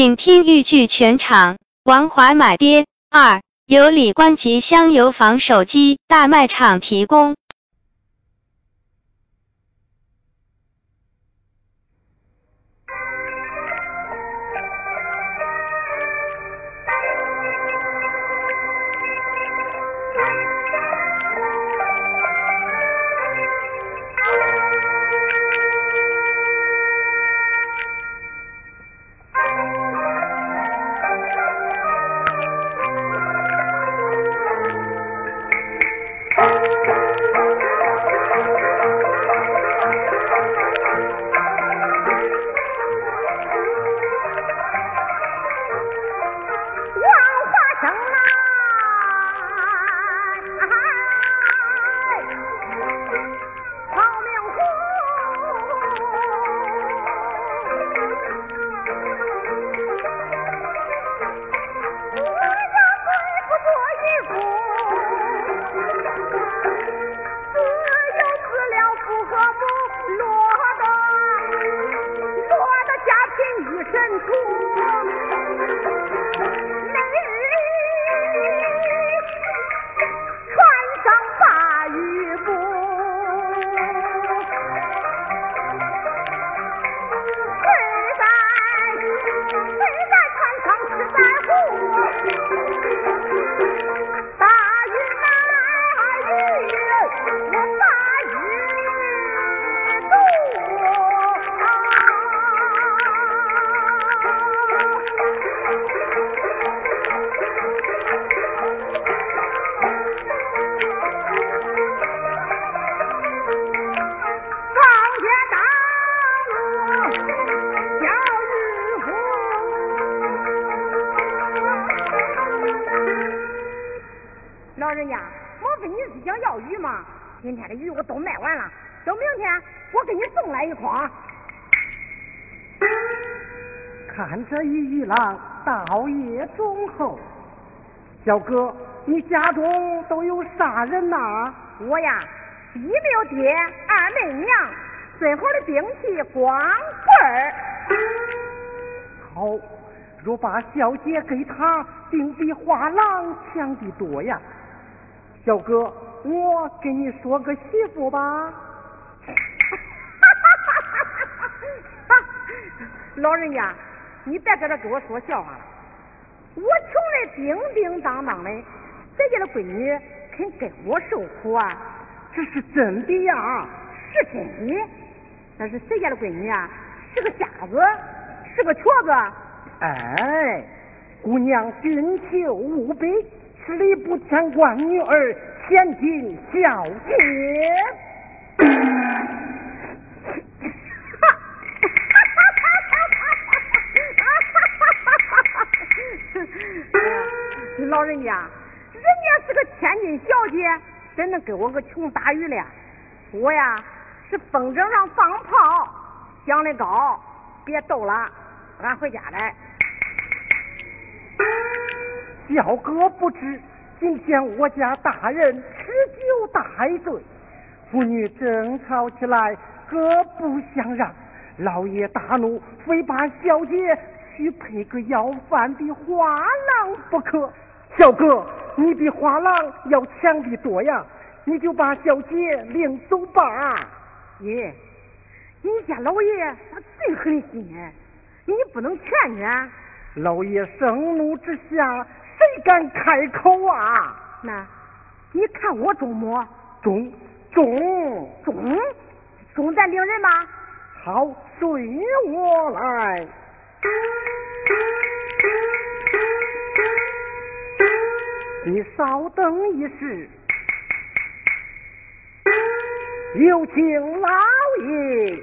请听豫剧全场。王华买爹二，由李官吉香油坊手机大卖场提供。小哥，你家中都有啥人呐？我呀，一没有爹，二没娘，最好的兵器光棍儿。好，若把小姐给他，定比画廊强的多呀。小哥。我给你说个媳妇吧，老人家，你别搁这给我说笑话了。我穷的叮叮当当的，谁家的闺女肯跟我受苦啊？这是真的呀，是真的。但是谁家的闺女啊？是个瞎子，是个瘸子。哎，姑娘俊秀无比，十里不牵挂女儿。千金小姐，老人家，人家是个千金小姐，怎能给我个穷打鱼了？我呀是风筝上放炮，想的高，别逗了，俺回家来。小哥不知。今天我家大人吃酒大醉，妇女争吵起来，各不相让。老爷大怒，非把小姐许配个要饭的花郎不可。小哥，你比花郎要强的多呀，你就把小姐领走吧。爷，你家老爷他最狠心，你不能劝劝。老爷盛怒之下。谁敢开口啊？那，你看我中么？中中中中，咱领人吗？好，随我来。你稍等一时，有请老爷。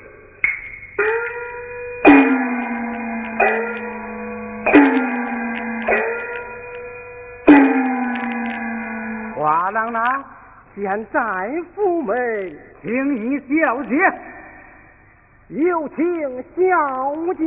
花郎呢？现在府门，请你小姐，有请小姐。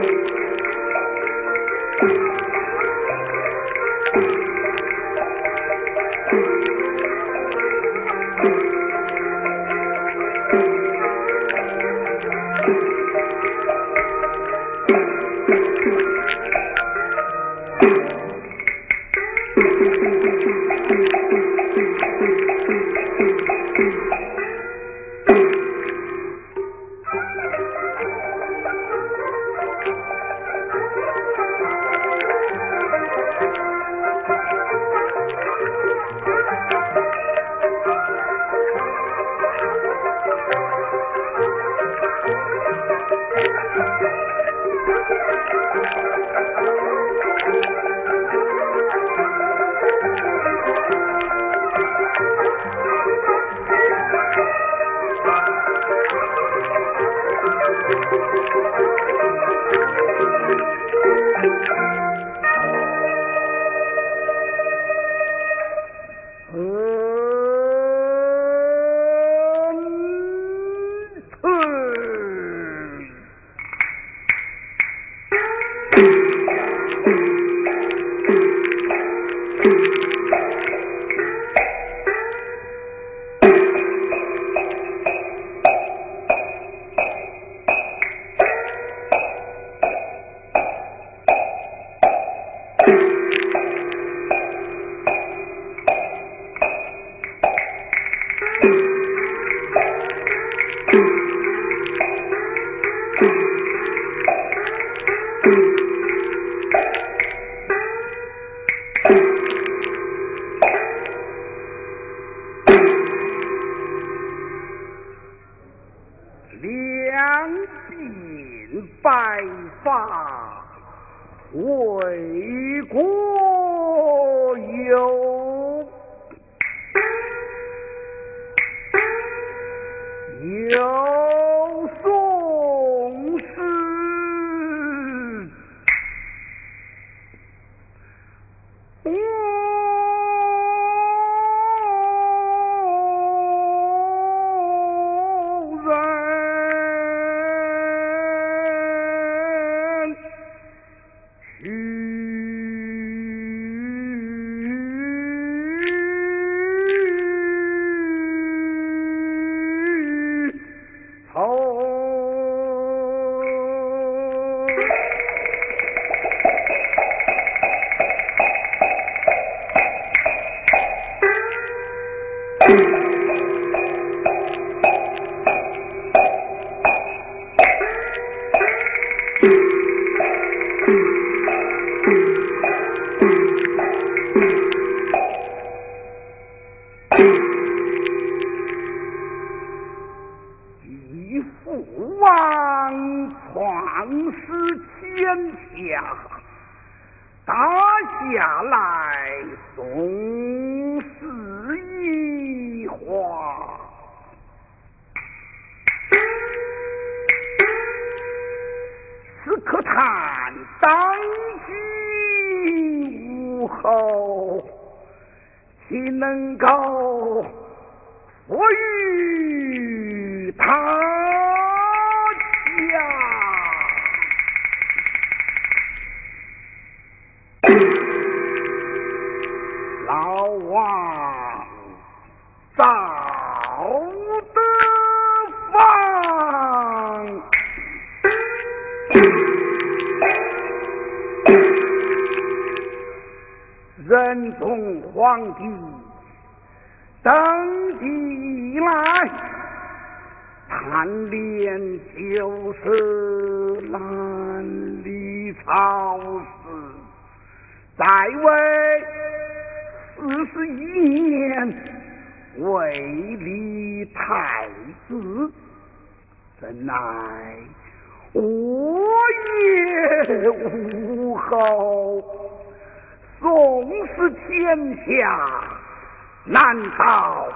Thank you. 南离朝氏在位四十一年，未立太子。怎奈无也无后，纵使天下难逃，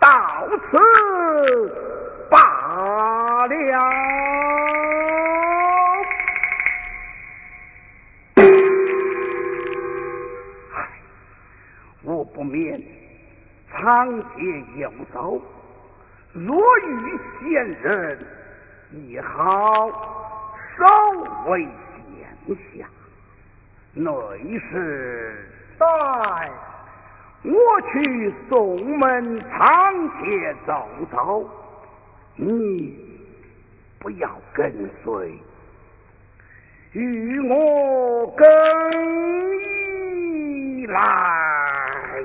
到此罢。了。我不免长街游走，若遇闲人，亦好稍微见下。内侍在。我去送门长街走走，你不要跟随，与我更衣来。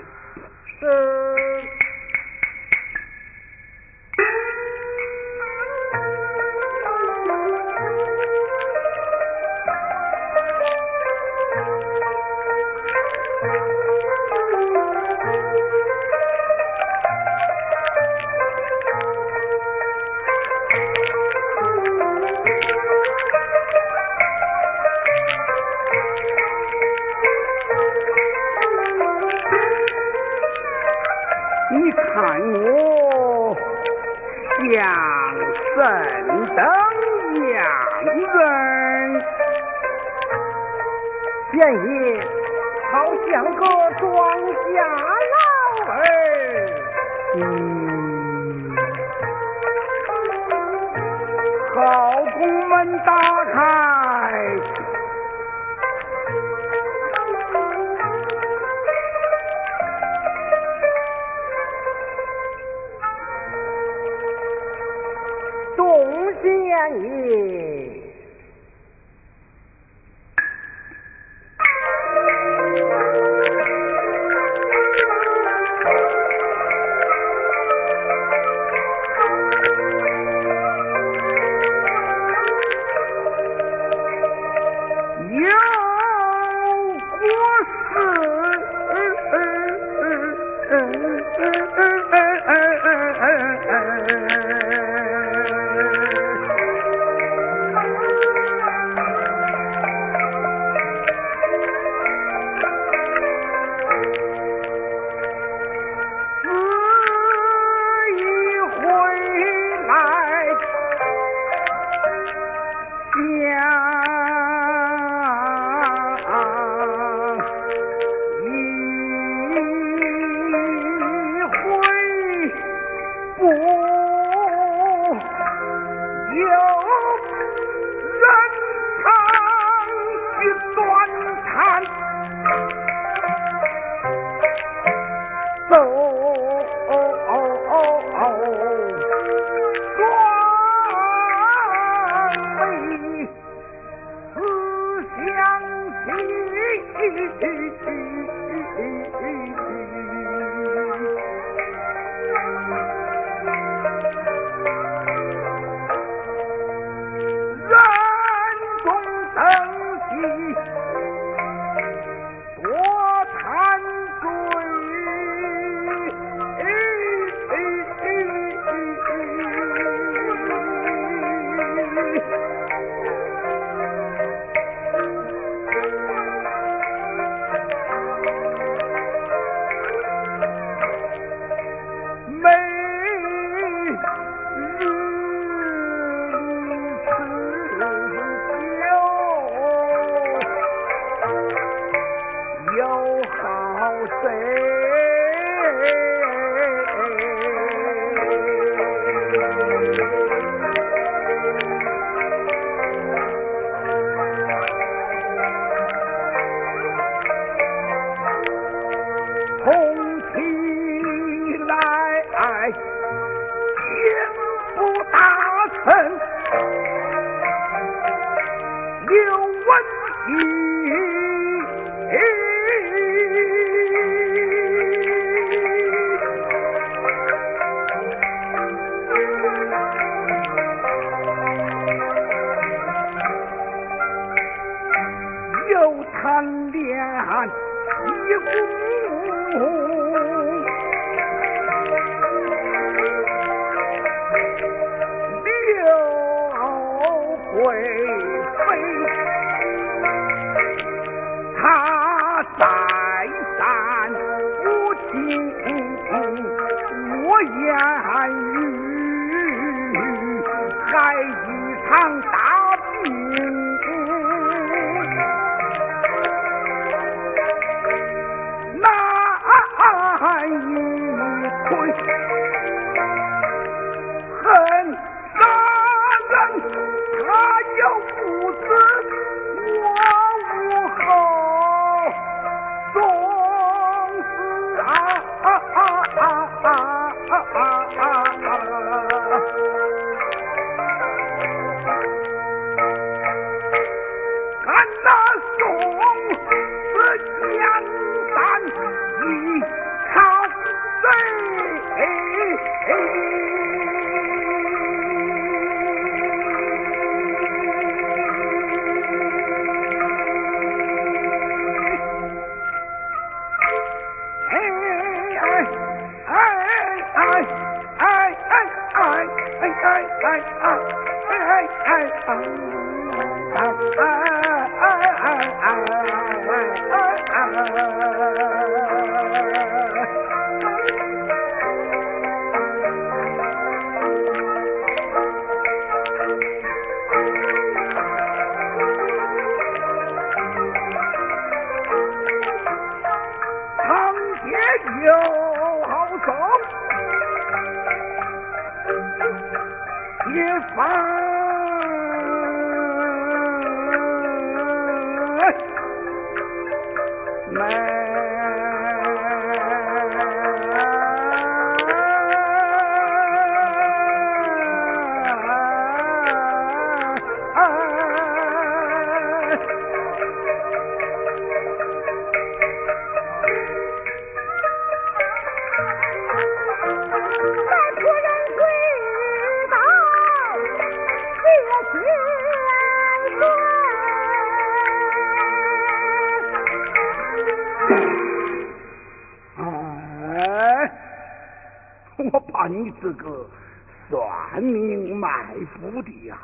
山民卖府的呀、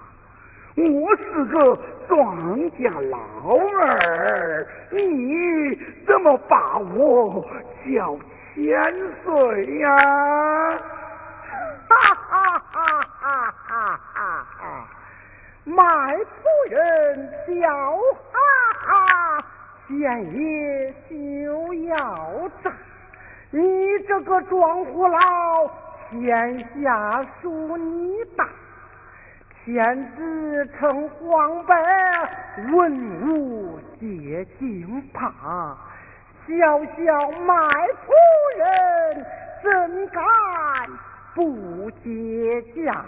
我是个庄稼老儿，你怎么把我叫千岁呀、哈哈哈哈哈哈！卖夫人叫哈哈，县爷就要炸，你这个庄户老。天下属你大，天子称皇伯，文武皆惊怕。小小卖夫人，怎敢不接驾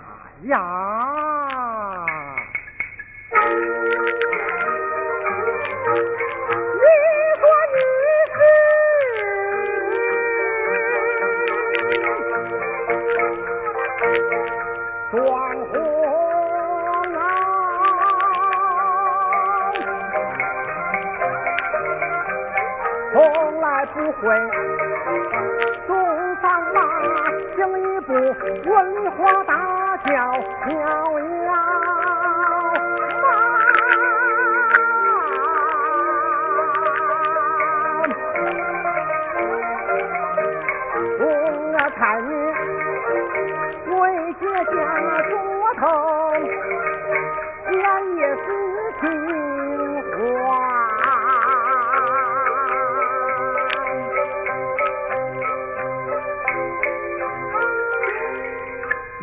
呀？不会送上马，行一步文化大轿飘摇。我看你为姐家做头，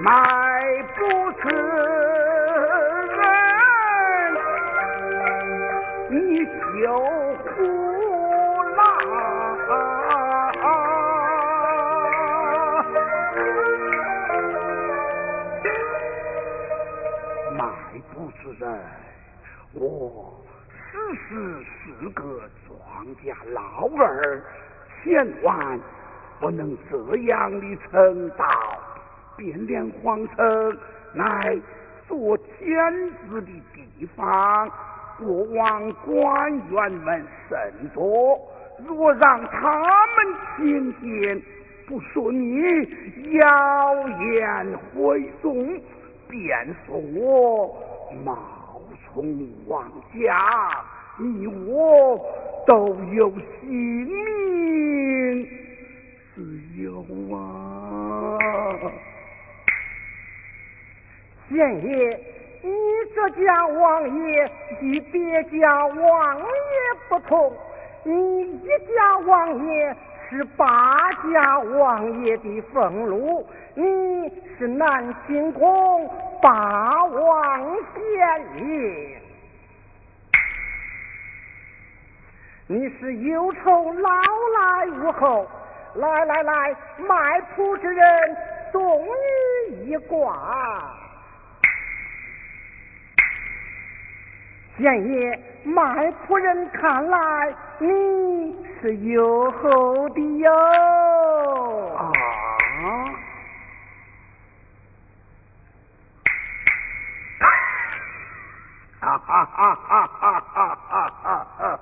卖不吃人，你就苦啦！卖不吃人，我事实是个庄稼老儿，千万不能这样的称道。汴梁皇城乃做天子的地方，过往官员们甚多。若让他们听见不说你妖言回送，便说我冒充王家，你我都有性命自由啊！贤爷，你这家王爷与别家王爷不同，你一家王爷是八家王爷的俸禄，你是南清宫八王贤爷。你是忧愁老来无后，来来来，卖铺之人送你一卦。贤爷，卖仆人看来你是有后的哟。啊！哈哈哈哈哈哈哈哈！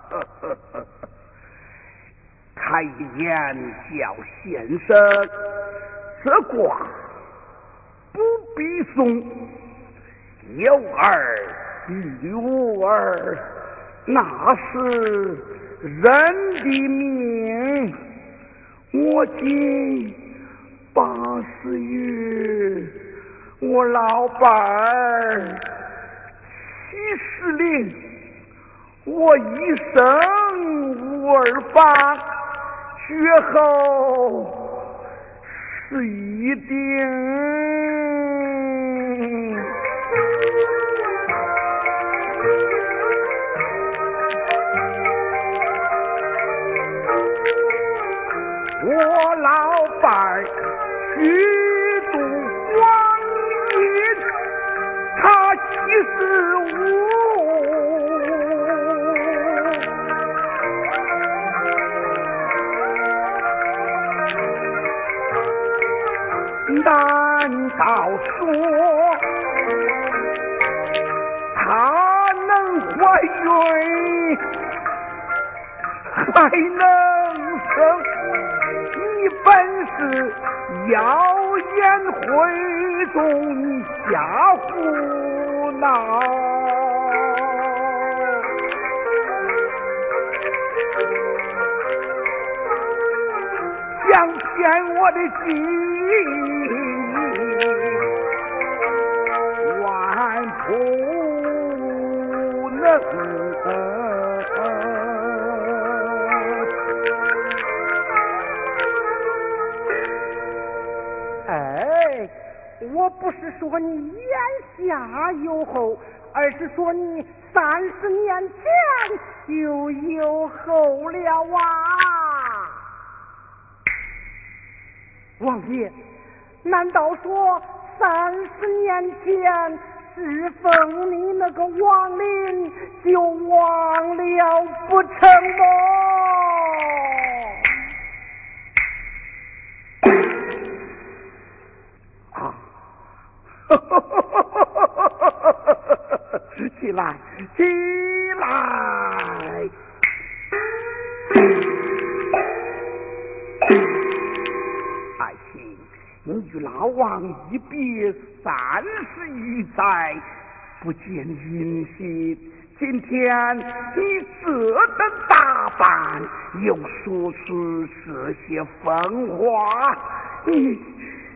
开言叫先生，这卦不必送，有儿女儿，那是人的命。我今八十余，我老伴儿七十龄，我一生无儿法，绝后是一定。拜虚度光阴，他七十五。难道说他能怀孕，还能？是妖言会中，你瞎胡闹。想骗我的心，万不能。我不是说你眼下有后，而是说你三十年前就有后了啊！王爷，难道说三十年前侍奉你那个王林就忘了不成吗？起来，起来！爱卿，你与老王一别三十余载，不见音信。今天你这等打扮，又说出这些疯话，你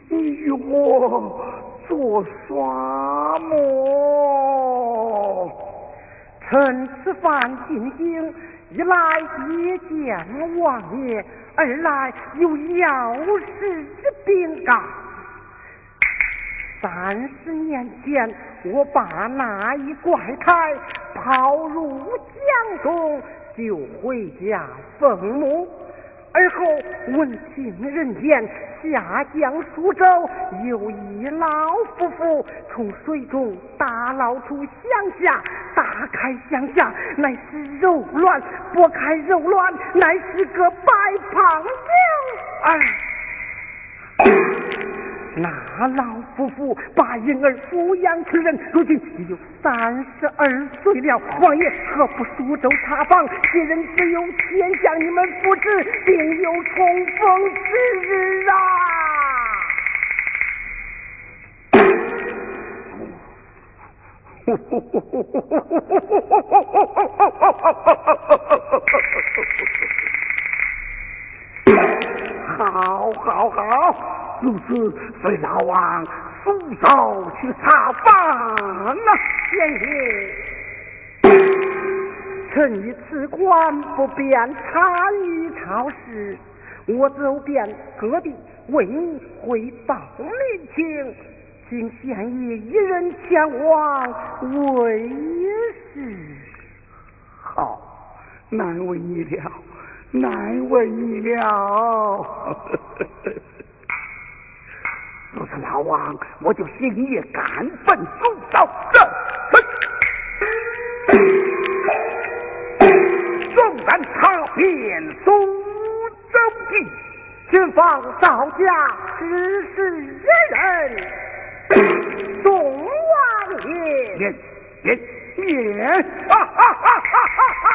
你与我做耍么？臣此番进京，一来谒见王爷，二来有要事之禀告。三十年前，我把那一怪胎抛入江中，就回家奉母。而后闻听人言，下江苏州，有一老夫妇从水中打捞出乡下，打开乡下，乃是肉卵；剥开肉卵，乃是个白胖精。哎。那老夫妇把婴儿抚养成人，如今已有三十二岁了。王爷何不苏州查访？些人只有先向你们复旨，定有重逢之日啊！好，好，好！如此，随老王助手去查访啊！贤爷，臣以此官不便参与朝事，我走遍各地为你汇报。民情，请县爷一人前往为是。好，难为你了，难为你了。若是老王，我就星夜赶奔苏州。纵然踏遍苏州地，前方少家只是一人宋王爷。演，哈哈哈哈哈哈！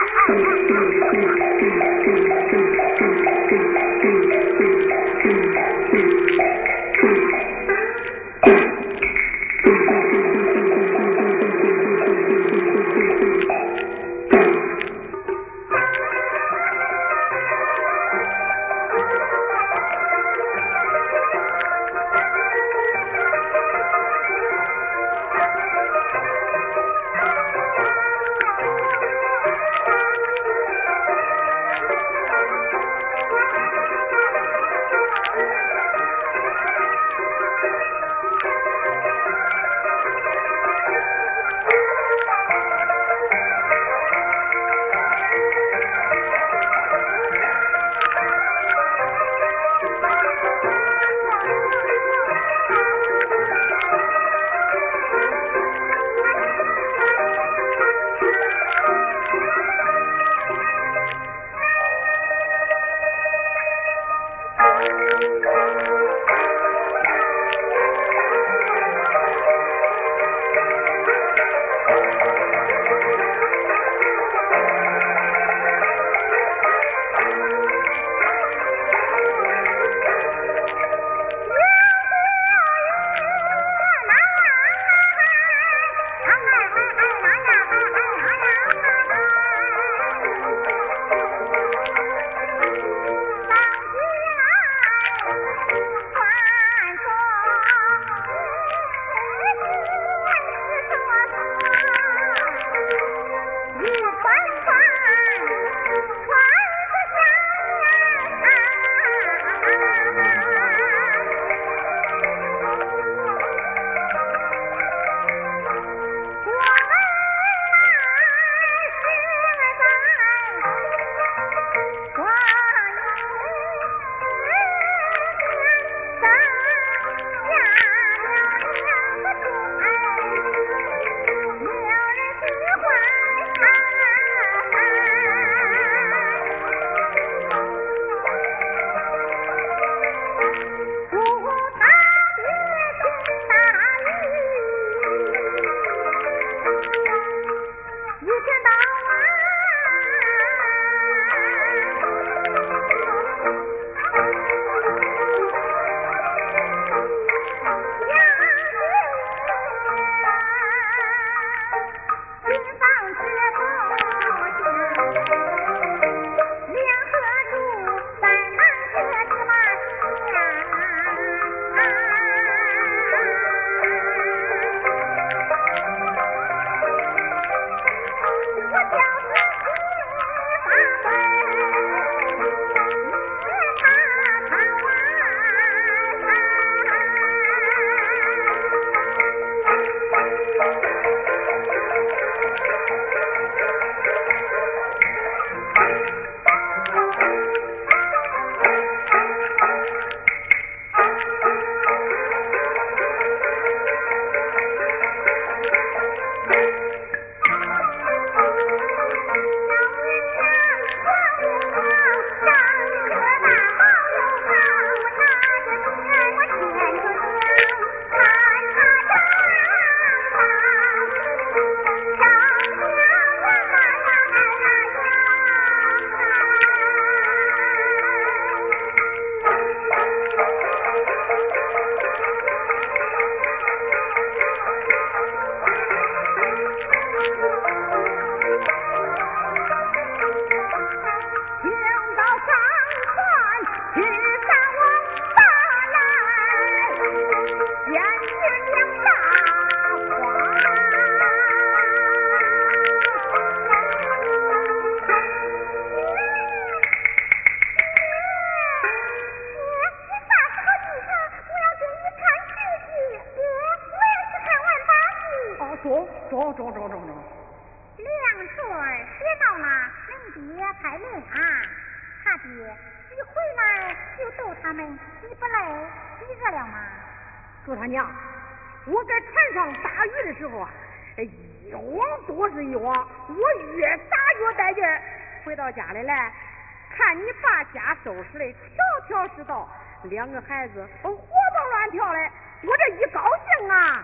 家收拾的条条是道，两个孩子活蹦乱跳的，我这一高兴啊，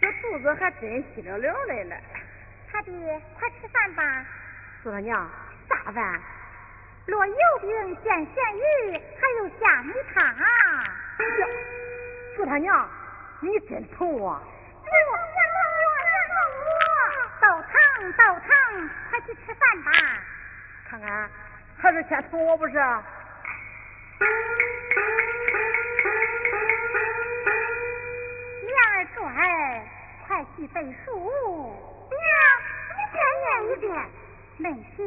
这肚子还真稀溜溜的了。他爹，快吃饭吧。祝他娘，啥饭？落油饼、煎咸鱼，还有虾米汤。哎呀，祝他娘，你真疼我！别疼我，别疼我！都疼，都疼，快去吃饭吧。看看，还是先疼我不是？娘儿转，快去背书。娘，你再念一遍，能听。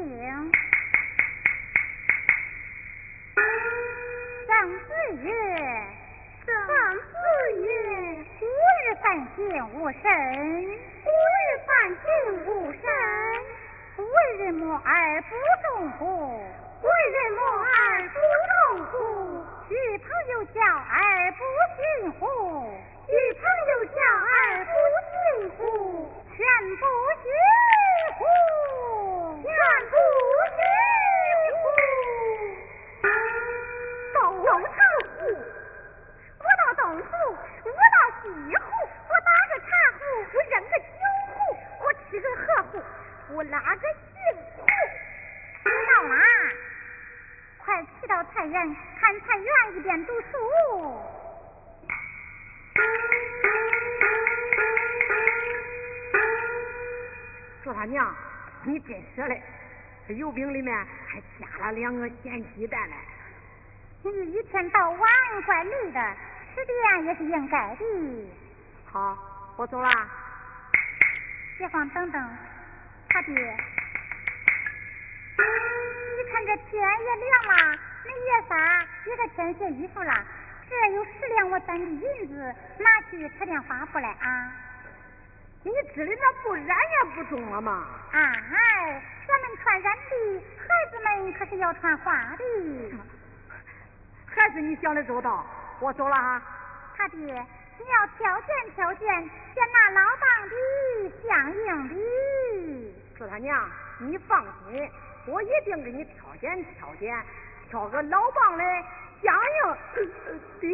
曾子曰：“曾子曰，吾日三省吾身，吾日三省吾身。为人母而不忠乎？为人母而不忠乎？与朋友交而不信乎？与朋友交而不信乎？全不信乎？全不信乎？”东城湖，我到东湖，我到西湖，我打个茶壶，我扔个酒壶，我吃个河湖，我拉个杏湖。到啦，快去到菜园看菜园一边读书。说他娘，你真舍嘞，这油饼里面还加了两个咸鸡蛋嘞。你一天到晚怪累的，吃点也是应该的。好，我走了。别慌，等等，他爹，你看这天也凉了，恁爷仨也该添些衣服了。这有十两我攒的银子，拿去吃点花布来啊。你织的那布染也不中了吗？哎，咱们穿染的，孩子们可是要穿花的。还是你想的周到，我走了哈。他爹，你要挑拣挑拣，选那老当的、相应的。说他娘，你放心，我一定给你挑拣挑拣，挑个老棒的、相应的。